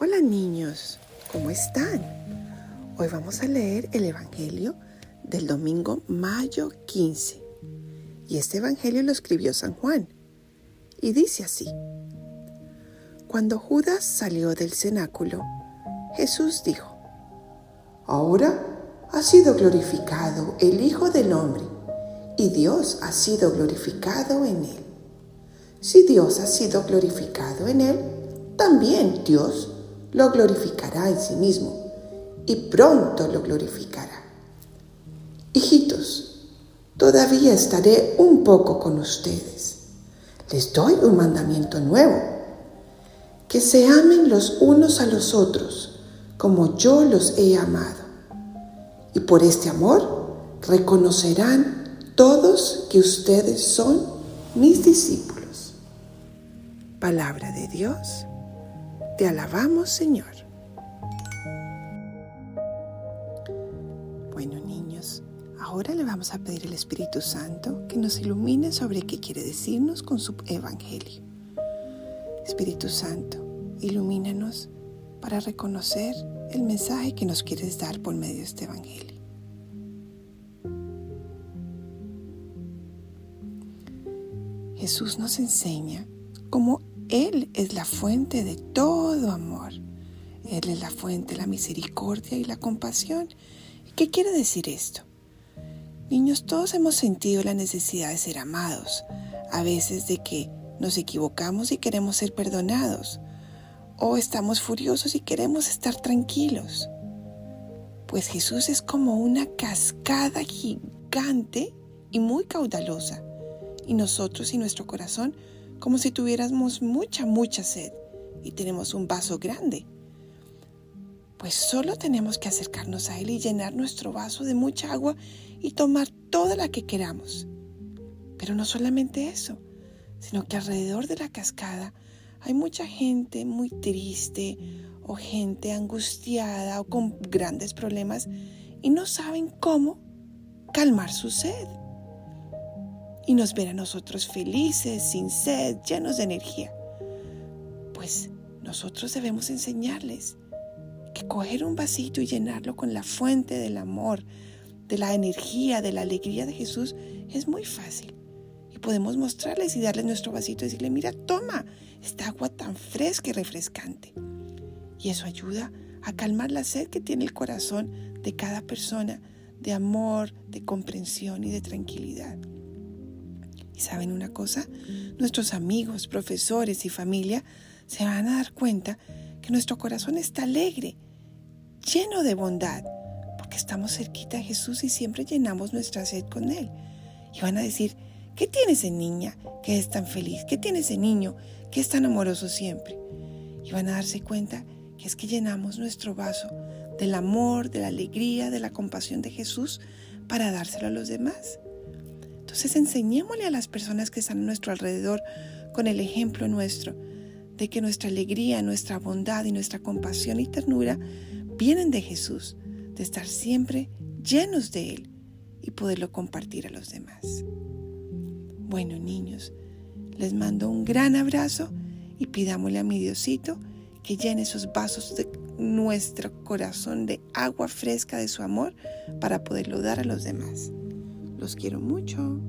Hola niños, ¿cómo están? Hoy vamos a leer el Evangelio del domingo mayo 15. Y este Evangelio lo escribió San Juan. Y dice así. Cuando Judas salió del cenáculo, Jesús dijo, Ahora ha sido glorificado el Hijo del Hombre, y Dios ha sido glorificado en él. Si Dios ha sido glorificado en él, también Dios lo glorificará en sí mismo y pronto lo glorificará. Hijitos, todavía estaré un poco con ustedes. Les doy un mandamiento nuevo, que se amen los unos a los otros como yo los he amado. Y por este amor reconocerán todos que ustedes son mis discípulos. Palabra de Dios. Te alabamos, Señor. Bueno, niños, ahora le vamos a pedir al Espíritu Santo que nos ilumine sobre qué quiere decirnos con su Evangelio. Espíritu Santo, ilumínanos para reconocer el mensaje que nos quieres dar por medio de este Evangelio. Jesús nos enseña cómo él es la fuente de todo amor. Él es la fuente de la misericordia y la compasión. ¿Qué quiere decir esto? Niños, todos hemos sentido la necesidad de ser amados, a veces de que nos equivocamos y queremos ser perdonados, o estamos furiosos y queremos estar tranquilos. Pues Jesús es como una cascada gigante y muy caudalosa, y nosotros y nuestro corazón como si tuviéramos mucha, mucha sed y tenemos un vaso grande. Pues solo tenemos que acercarnos a Él y llenar nuestro vaso de mucha agua y tomar toda la que queramos. Pero no solamente eso, sino que alrededor de la cascada hay mucha gente muy triste o gente angustiada o con grandes problemas y no saben cómo calmar su sed y nos ven a nosotros felices, sin sed, llenos de energía. Pues nosotros debemos enseñarles que coger un vasito y llenarlo con la fuente del amor, de la energía, de la alegría de Jesús es muy fácil. Y podemos mostrarles y darles nuestro vasito y decirle, mira, toma esta agua tan fresca y refrescante. Y eso ayuda a calmar la sed que tiene el corazón de cada persona de amor, de comprensión y de tranquilidad. Y saben una cosa, nuestros amigos, profesores y familia se van a dar cuenta que nuestro corazón está alegre, lleno de bondad, porque estamos cerquita de Jesús y siempre llenamos nuestra sed con Él. Y van a decir, ¿qué tiene ese niña que es tan feliz? ¿Qué tiene ese niño que es tan amoroso siempre? Y van a darse cuenta que es que llenamos nuestro vaso del amor, de la alegría, de la compasión de Jesús para dárselo a los demás. Entonces enseñémosle a las personas que están a nuestro alrededor con el ejemplo nuestro de que nuestra alegría, nuestra bondad y nuestra compasión y ternura vienen de Jesús, de estar siempre llenos de Él y poderlo compartir a los demás. Bueno, niños, les mando un gran abrazo y pidámosle a mi Diosito que llene esos vasos de nuestro corazón de agua fresca de su amor para poderlo dar a los demás. Los quiero mucho.